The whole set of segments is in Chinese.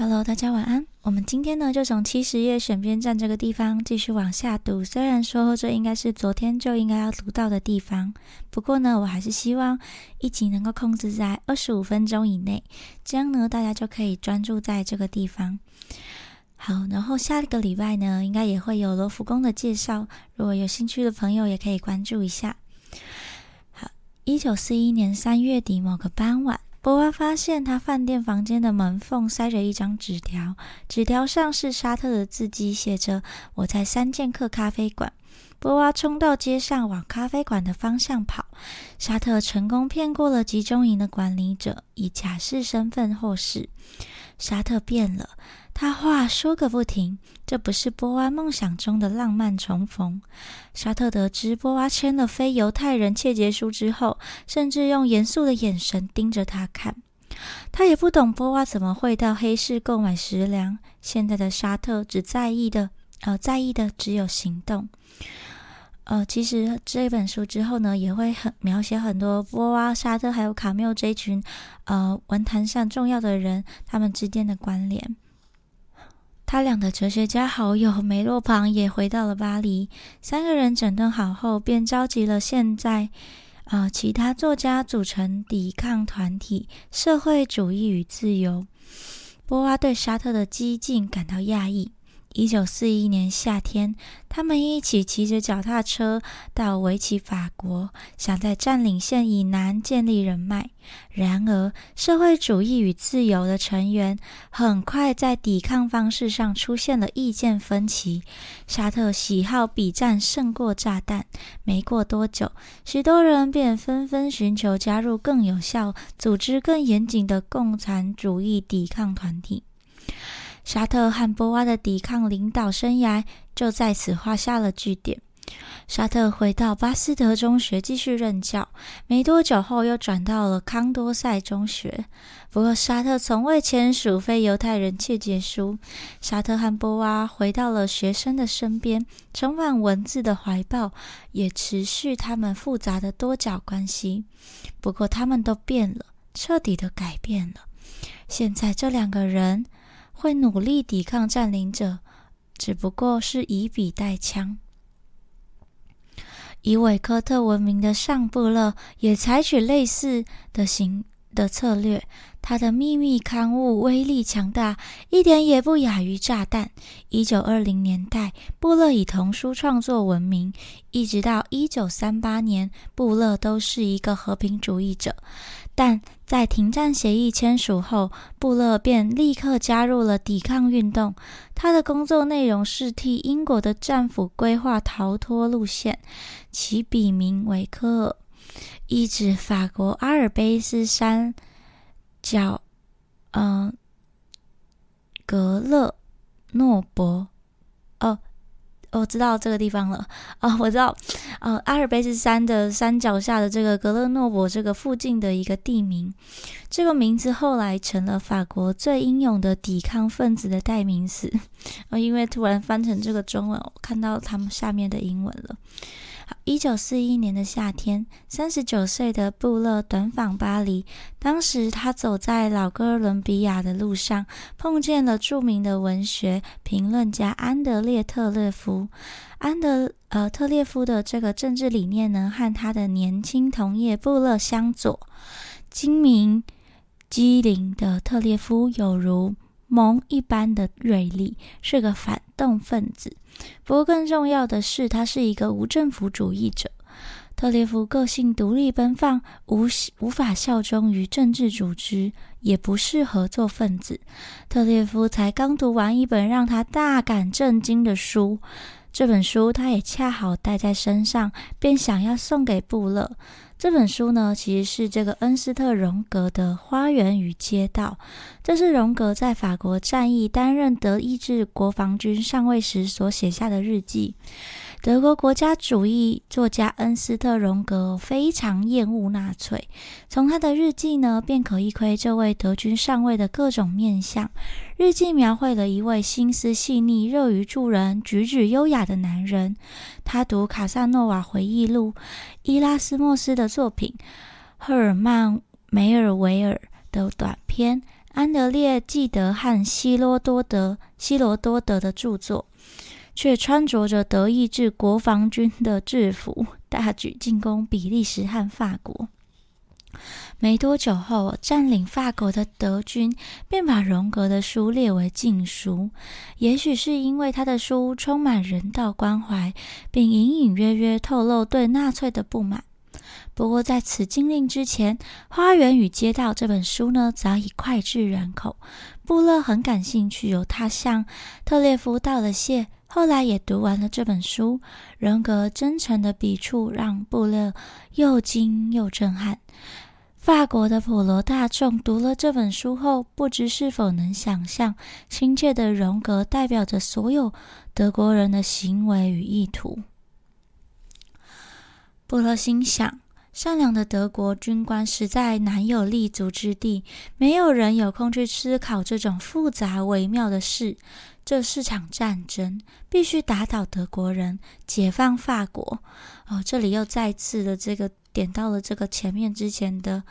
Hello，大家晚安。我们今天呢，就从七十页选边站这个地方继续往下读。虽然说这应该是昨天就应该要读到的地方，不过呢，我还是希望一集能够控制在二十五分钟以内，这样呢，大家就可以专注在这个地方。好，然后下一个礼拜呢，应该也会有罗浮宫的介绍，如果有兴趣的朋友也可以关注一下。好，一九四一年三月底某个傍晚。波娃发现他饭店房间的门缝塞着一张纸条，纸条上是沙特的字迹，写着：“我在三剑客咖啡馆。”波娃冲到街上，往咖啡馆的方向跑。沙特成功骗过了集中营的管理者，以假释身份获释。沙特变了。他话说个不停，这不是波娃梦想中的浪漫重逢。沙特得知波娃签了非犹太人切结书之后，甚至用严肃的眼神盯着他看。他也不懂波娃怎么会到黑市购买食粮。现在的沙特只在意的，呃，在意的只有行动。呃，其实这本书之后呢，也会很描写很多波娃、沙特还有卡缪这一群，呃，文坛上重要的人他们之间的关联。他俩的哲学家好友梅洛庞也回到了巴黎。三个人整顿好后，便召集了现在，呃，其他作家组成抵抗团体——社会主义与自由。波娃对沙特的激进感到讶异。一九四一年夏天，他们一起骑着脚踏车到维奇法国，想在占领线以南建立人脉。然而，社会主义与自由的成员很快在抵抗方式上出现了意见分歧。沙特喜好比战胜过炸弹。没过多久，许多人便纷纷寻求加入更有效、组织更严谨的共产主义抵抗团体。沙特和波娃的抵抗领导生涯就在此画下了句点。沙特回到巴斯德中学继续任教，没多久后又转到了康多塞中学。不过，沙特从未签署非犹太人切结书。沙特和波娃回到了学生的身边，充满文字的怀抱也持续他们复杂的多角关系。不过，他们都变了，彻底的改变了。现在，这两个人。会努力抵抗占领者，只不过是以笔带枪。以韦科特闻名的上布勒也采取类似的行的策略。他的秘密刊物威力强大，一点也不亚于炸弹。一九二零年代，布勒以童书创作闻名，一直到一九三八年，布勒都是一个和平主义者。但在停战协议签署后，布勒便立刻加入了抵抗运动。他的工作内容是替英国的战俘规划逃脱路线，其笔名为科尔，意指法国阿尔卑斯山。叫，嗯，格勒诺伯，我知道这个地方了，哦，我知道，呃，阿尔卑斯山的山脚下的这个格勒诺伯这个附近的一个地名，这个名字后来成了法国最英勇的抵抗分子的代名词，啊，因为突然翻成这个中文，我看到他们下面的英文了。一九四一年的夏天，三十九岁的布勒短访巴黎。当时他走在老哥伦比亚的路上，碰见了著名的文学评论家安德烈特列夫。安德呃特列夫的这个政治理念呢，和他的年轻同业布勒相左。精明机灵的特列夫有如梦一般的锐利，是个反动分子。不过，更重要的是，他是一个无政府主义者。特列夫个性独立奔放，无无法效忠于政治组织，也不适合做分子。特列夫才刚读完一本让他大感震惊的书，这本书他也恰好带在身上，便想要送给布勒。这本书呢，其实是这个恩斯特·荣格的《花园与街道》。这是荣格在法国战役担任德意志国防军上尉时所写下的日记。德国国家主义作家恩斯特·荣格非常厌恶纳粹，从他的日记呢，便可一窥这位德军上尉的各种面相。日记描绘了一位心思细腻、乐于助人、举止优雅的男人。他读卡萨诺瓦回忆录、伊拉斯莫斯的作品、赫尔曼·梅尔维尔的短篇《安德烈·纪德和希罗多德、希罗多德的著作，却穿着着德意志国防军的制服，大举进攻比利时和法国。没多久后，占领法国的德军便把荣格的书列为禁书。也许是因为他的书充满人道关怀，并隐隐约约透露对纳粹的不满。不过，在此禁令之前，《花园与街道》这本书呢，早已脍炙人口。布勒很感兴趣，由他向特列夫道了谢，后来也读完了这本书。荣格真诚的笔触让布勒又惊又震撼。法国的普罗大众读了这本书后，不知是否能想象亲切的荣格代表着所有德国人的行为与意图。布勒心想：善良的德国军官实在难有立足之地，没有人有空去思考这种复杂微妙的事。这是场战争，必须打倒德国人，解放法国。哦，这里又再次的这个。点到了这个前面之前的，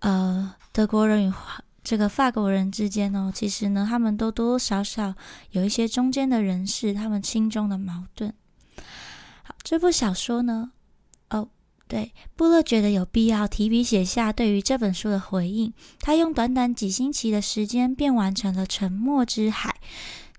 呃，德国人与这个法国人之间哦，其实呢，他们都多多少少有一些中间的人士，他们心中的矛盾。好，这部小说呢，对，布勒觉得有必要提笔写下对于这本书的回应。他用短短几星期的时间，便完成了《沉默之海》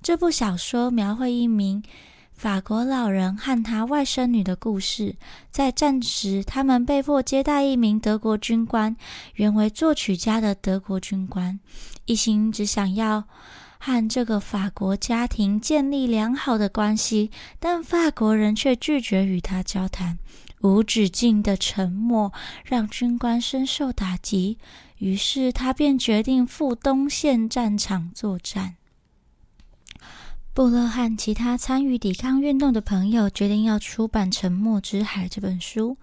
这部小说，描绘一名。法国老人和他外甥女的故事，在战时，他们被迫接待一名德国军官，原为作曲家的德国军官，一心只想要和这个法国家庭建立良好的关系，但法国人却拒绝与他交谈。无止境的沉默让军官深受打击，于是他便决定赴东线战场作战。布勒和其他参与抵抗运动的朋友决定要出版《沉默之海》这本书。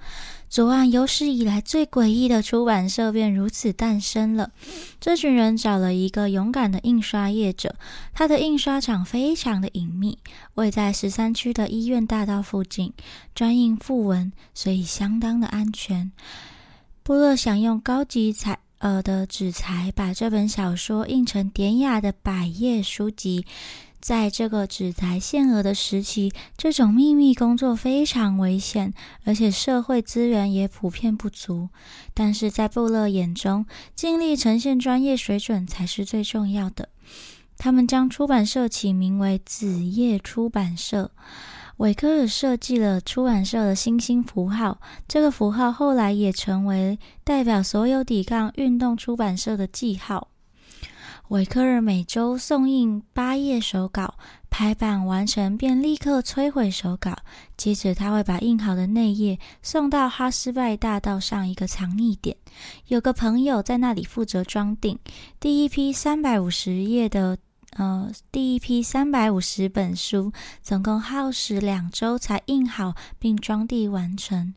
左岸有史以来最诡异的出版社便如此诞生了。这群人找了一个勇敢的印刷业者，他的印刷厂非常的隐秘，位在十三区的医院大道附近，专印副文，所以相当的安全。布勒想用高级彩呃的纸材把这本小说印成典雅的百页书籍。在这个纸材限额的时期，这种秘密工作非常危险，而且社会资源也普遍不足。但是在布勒眼中，尽力呈现专业水准才是最重要的。他们将出版社起名为子夜出版社。韦科尔设计了出版社的星星符号，这个符号后来也成为代表所有抵抗运动出版社的记号。韦克尔每周送印八页手稿，排版完成便立刻摧毁手稿。接着他会把印好的内页送到哈斯拜大道上一个藏匿点，有个朋友在那里负责装订。第一批三百五十页的，呃，第一批三百五十本书，总共耗时两周才印好并装订完成。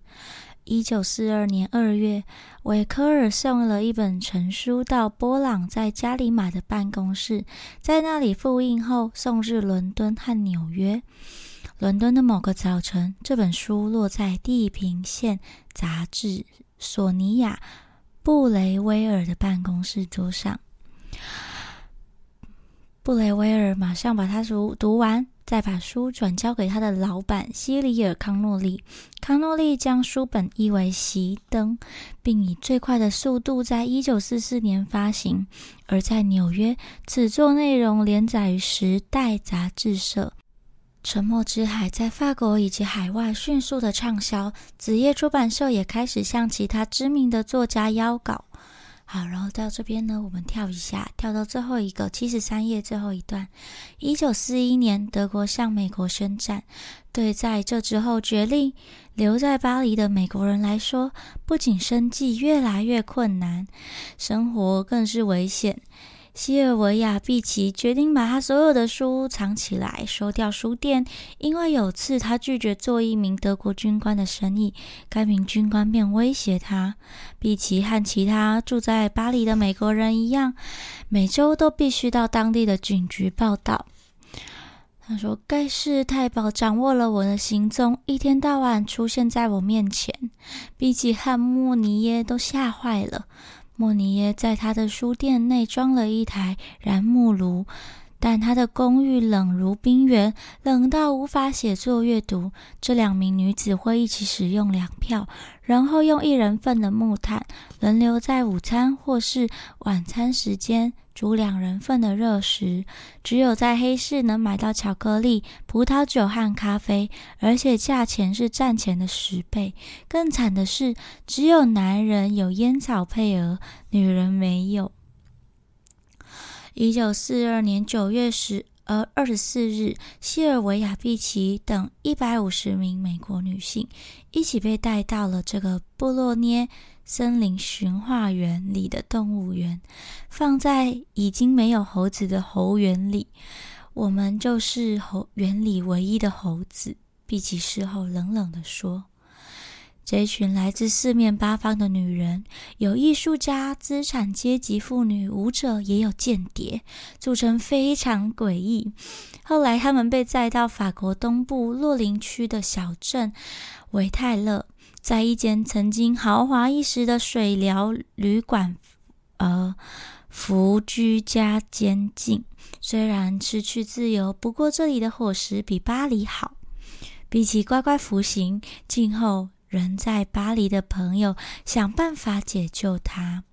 一九四二年二月，韦科尔送了一本成书到波朗在加里马的办公室，在那里复印后送至伦敦和纽约。伦敦的某个早晨，这本书落在地平线杂志索尼娅·布雷威尔的办公室桌上。布雷威尔马上把它读读完。再把书转交给他的老板希里尔·康诺利。康诺利将书本译为熄灯，并以最快的速度在一九四四年发行。而在纽约，此作内容连载于《时代》杂志社。《沉默之海》在法国以及海外迅速的畅销，子夜出版社也开始向其他知名的作家邀稿。好，然后到这边呢，我们跳一下，跳到最后一个七十三页最后一段。一九四一年，德国向美国宣战。对在这之后决定留在巴黎的美国人来说，不仅生计越来越困难，生活更是危险。西尔维亚·毕奇决定把他所有的书藏起来，收掉书店。因为有次他拒绝做一名德国军官的生意，该名军官便威胁他。毕奇和其他住在巴黎的美国人一样，每周都必须到当地的警局报道。他说：“盖世太保掌握了我的行踪，一天到晚出现在我面前。”毕奇和莫尼耶都吓坏了。莫尼耶在他的书店内装了一台燃木炉。但他的公寓冷如冰原，冷到无法写作阅读。这两名女子会一起使用粮票，然后用一人份的木炭轮流在午餐或是晚餐时间煮两人份的热食。只有在黑市能买到巧克力、葡萄酒和咖啡，而且价钱是战前的十倍。更惨的是，只有男人有烟草配额，女人没有。一九四二年九月十呃二十四日，西尔维亚·毕奇等一百五十名美国女性一起被带到了这个布洛涅森林驯化园里的动物园，放在已经没有猴子的猴园里。我们就是猴园里唯一的猴子，毕奇事后冷冷地说。这群来自四面八方的女人，有艺术家、资产阶级妇女、舞者，也有间谍，组成非常诡异。后来，他们被载到法国东部洛林区的小镇维泰勒，在一间曾经豪华一时的水疗旅馆，呃，服居家监禁。虽然失去自由，不过这里的伙食比巴黎好。比起乖乖服刑，静候。人在巴黎的朋友想办法解救他。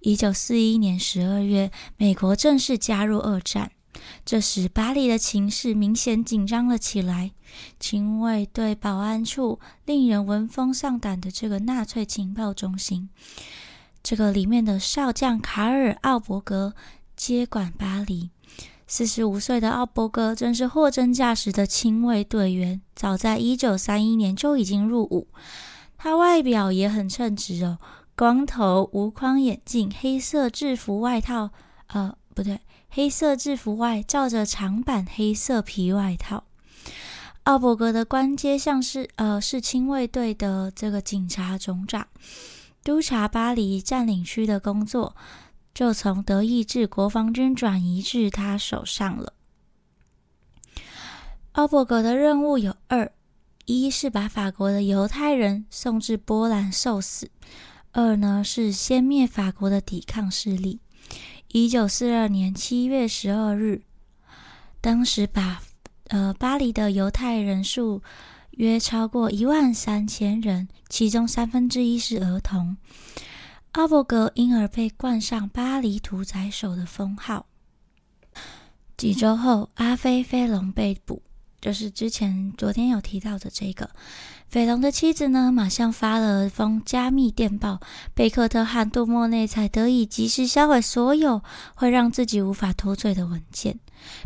一九四一年十二月，美国正式加入二战，这时巴黎的情势明显紧张了起来。警卫队保安处令人闻风丧胆的这个纳粹情报中心，这个里面的少将卡尔·奥伯格接管巴黎。四十五岁的奥伯格真是货真价实的亲卫队员，早在一九三一年就已经入伍。他外表也很称职哦，光头、无框眼镜、黑色制服外套，呃，不对，黑色制服外罩着长版黑色皮外套。奥伯格的官阶像是呃，是亲卫队的这个警察总长，督察巴黎占领区的工作。就从德意志国防军转移至他手上了。奥伯格的任务有二：一是把法国的犹太人送至波兰受死；二呢是先灭法国的抵抗势力。一九四二年七月十二日，当时把呃巴黎的犹太人数约超过一万三千人，其中三分之一是儿童。阿伯格因而被冠上“巴黎屠宰手”的封号。几周后，阿菲·菲隆被捕，就是之前昨天有提到的这个。菲龙的妻子呢，马上发了封加密电报，贝克特和杜莫内才得以及时销毁所有会让自己无法脱罪的文件。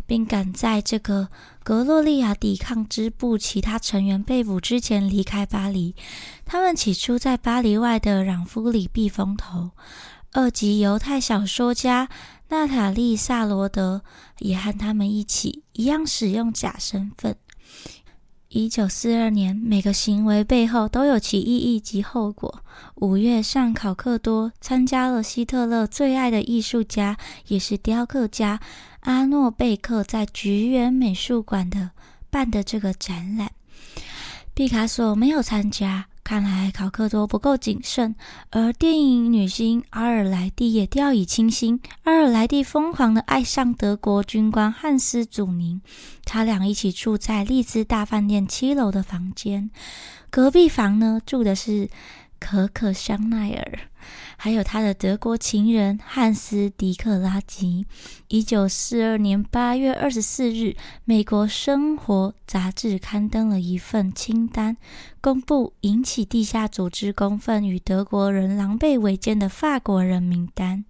并赶在这个格洛利亚抵抗支部其他成员被捕之前离开巴黎。他们起初在巴黎外的朗夫里避风头。二级犹太小说家娜塔莉·萨罗德也和他们一起，一样使用假身份。一九四二年，每个行为背后都有其意义及后果。五月上，考克多参加了希特勒最爱的艺术家，也是雕刻家阿诺贝克在菊园美术馆的办的这个展览。毕卡索没有参加。看来考克多不够谨慎，而电影女星阿尔莱蒂也掉以轻心。阿尔莱蒂疯狂地爱上德国军官汉斯·祖宁，他俩一起住在丽兹大饭店七楼的房间，隔壁房呢住的是可可·香奈儿。还有他的德国情人汉斯·迪克拉吉。一九四二年八月二十四日，美国生活杂志刊登了一份清单，公布引起地下组织公愤与德国人狼狈为奸的法国人名单，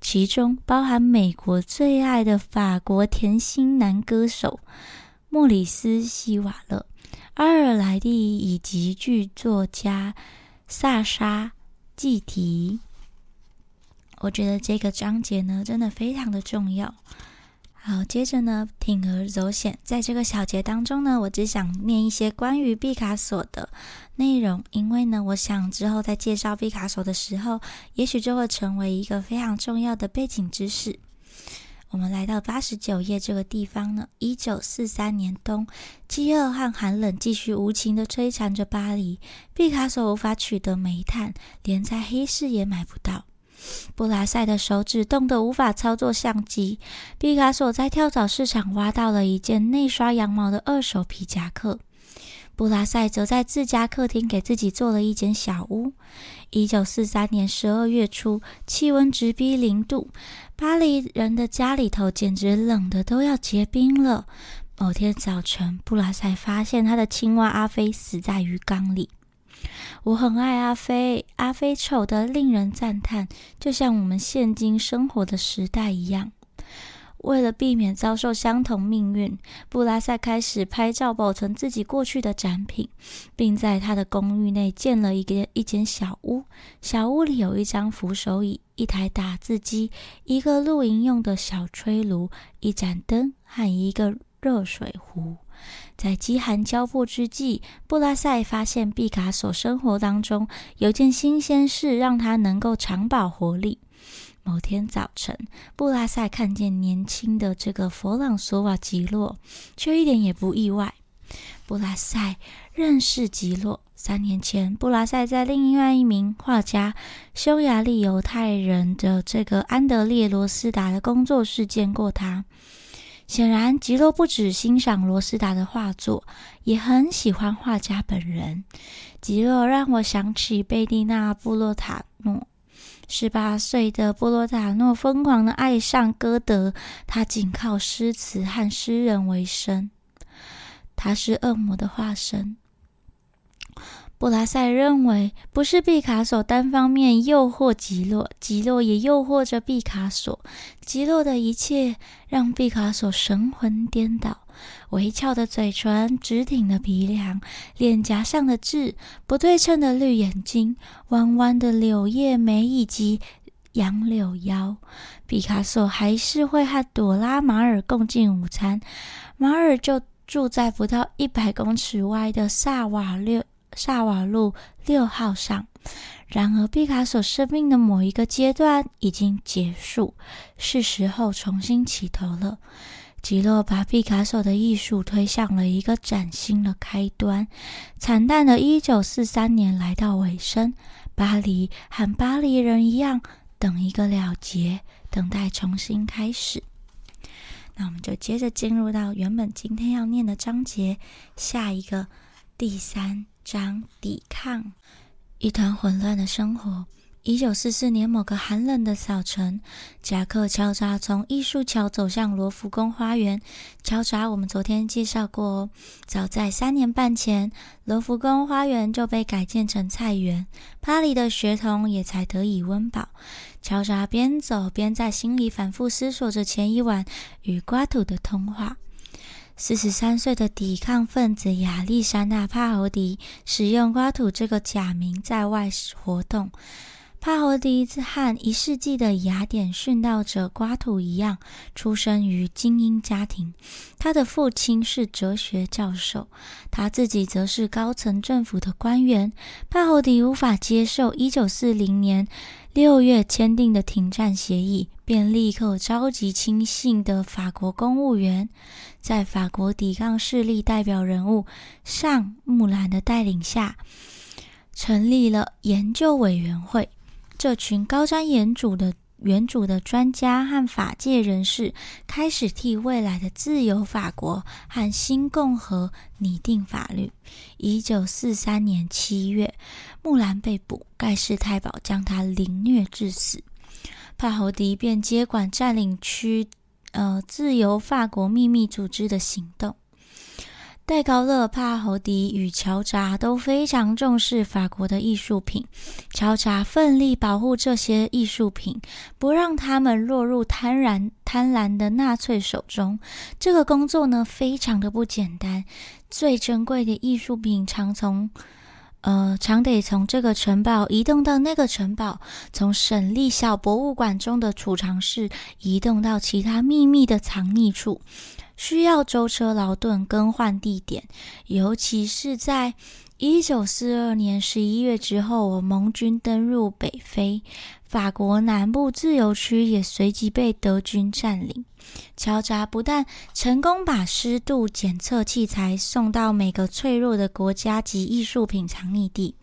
其中包含美国最爱的法国甜心男歌手莫里斯·希瓦勒、阿尔莱蒂以及剧作家萨沙。计题，我觉得这个章节呢真的非常的重要。好，接着呢，铤而走险，在这个小节当中呢，我只想念一些关于毕卡索的内容，因为呢，我想之后在介绍毕卡索的时候，也许就会成为一个非常重要的背景知识。我们来到八十九页这个地方呢。一九四三年冬，饥饿和寒冷继续无情地摧残着巴黎。毕卡索无法取得煤炭，连在黑市也买不到。布拉塞的手指冻得无法操作相机。毕卡索在跳蚤市场挖到了一件内刷羊毛的二手皮夹克。布拉塞则在自家客厅给自己做了一间小屋。一九四三年十二月初，气温直逼零度，巴黎人的家里头简直冷得都要结冰了。某天早晨，布拉塞发现他的青蛙阿飞死在鱼缸里。我很爱阿飞，阿飞丑得令人赞叹，就像我们现今生活的时代一样。为了避免遭受相同命运，布拉塞开始拍照保存自己过去的展品，并在他的公寓内建了一个一间小屋。小屋里有一张扶手椅、一台打字机、一个露营用的小炊炉、一盏灯和一个热水壶。在饥寒交迫之际，布拉塞发现毕卡索生活当中有件新鲜事，让他能够长保活力。某天早晨，布拉塞看见年轻的这个弗朗索瓦·吉洛，却一点也不意外。布拉塞认识吉洛，三年前，布拉塞在另外一名画家、匈牙利犹太人的这个安德烈·罗斯达的工作室见过他。显然，吉洛不只欣赏罗斯达的画作，也很喜欢画家本人。吉洛让我想起贝蒂娜·布洛塔诺。十八岁的波罗塔诺疯狂的爱上歌德，他仅靠诗词和诗人为生。他是恶魔的化身。布拉塞认为，不是毕卡索单方面诱惑吉洛，吉洛也诱惑着毕卡索。吉洛的一切让毕卡索神魂颠倒。微翘的嘴唇，直挺的鼻梁，脸颊上的痣，不对称的绿眼睛，弯弯的柳叶眉以及杨柳腰。毕卡索还是会和朵拉马尔共进午餐，马尔就住在不到一百公尺外的萨瓦六萨瓦路六号上。然而，毕卡索生命的某一个阶段已经结束，是时候重新起头了。吉洛把毕卡索的艺术推向了一个崭新的开端。惨淡的1943年来到尾声，巴黎和巴黎人一样，等一个了结，等待重新开始。那我们就接着进入到原本今天要念的章节，下一个第三章：抵抗，一团混乱的生活。一九四四年某个寒冷的早晨，贾克·乔扎从艺术桥走向罗浮宫花园。乔扎，我们昨天介绍过，早在三年半前，罗浮宫花园就被改建成菜园，巴黎的学童也才得以温饱。乔扎边走边在心里反复思索着前一晚与瓜土的通话。四十三岁的抵抗分子亚历山大·帕侯迪使用瓜土这个假名在外活动。帕侯迪和一世纪的雅典殉道者瓜土一样，出生于精英家庭。他的父亲是哲学教授，他自己则是高层政府的官员。帕侯迪无法接受1940年6月签订的停战协议，便立刻召集亲信的法国公务员，在法国抵抗势力代表人物尚木兰的带领下，成立了研究委员会。这群高瞻远瞩的原主的专家和法界人士开始替未来的自由法国和新共和拟定法律。一九四三年七月，木兰被捕，盖世太保将他凌虐致死。帕侯迪便接管占领区，呃，自由法国秘密组织的行动。戴高乐、帕侯迪与乔扎都非常重视法国的艺术品。乔扎奋力保护这些艺术品，不让他们落入贪婪贪婪的纳粹手中。这个工作呢，非常的不简单。最珍贵的艺术品常从，呃，常得从这个城堡移动到那个城堡，从省立小博物馆中的储藏室移动到其他秘密的藏匿处。需要舟车劳顿更换地点，尤其是在一九四二年十一月之后，我盟军登陆北非，法国南部自由区也随即被德军占领。乔扎不但成功把湿度检测器材送到每个脆弱的国家及艺术品藏匿地，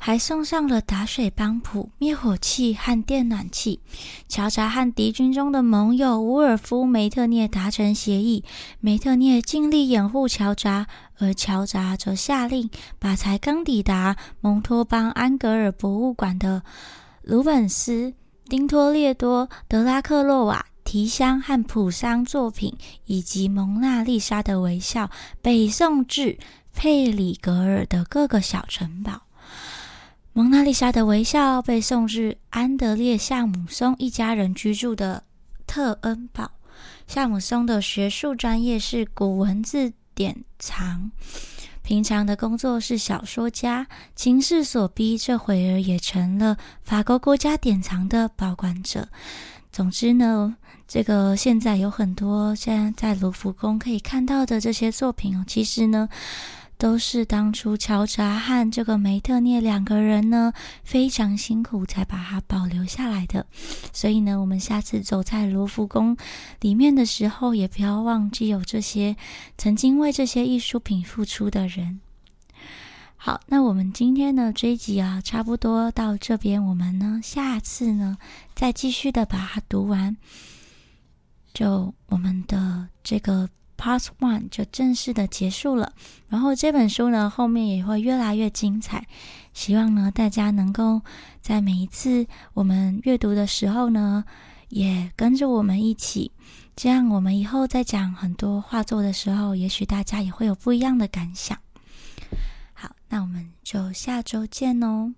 还送上了打水帮浦、灭火器和电暖器。乔扎和敌军中的盟友乌尔夫·梅特涅达成协议，梅特涅尽力掩护乔扎，而乔扎则下令把才刚抵达蒙托邦安格尔博物馆的鲁本斯、丁托列多、德拉克洛瓦。提香和普桑作品，以及蒙娜丽莎的微笑，北送至佩里格尔的各个小城堡。蒙娜丽莎的微笑被送至安德烈夏姆松一家人居住的特恩堡。夏姆松的学术专业是古文字典藏，平常的工作是小说家。情势所逼，这会儿也成了法国国家典藏的保管者。总之呢。这个现在有很多现在在卢浮宫可以看到的这些作品哦，其实呢都是当初乔扎和这个梅特涅两个人呢非常辛苦才把它保留下来的。所以呢，我们下次走在卢浮宫里面的时候，也不要忘记有这些曾经为这些艺术品付出的人。好，那我们今天的追集啊，差不多到这边，我们呢下次呢再继续的把它读完。就我们的这个 Part One 就正式的结束了，然后这本书呢后面也会越来越精彩，希望呢大家能够在每一次我们阅读的时候呢，也跟着我们一起，这样我们以后在讲很多画作的时候，也许大家也会有不一样的感想。好，那我们就下周见哦。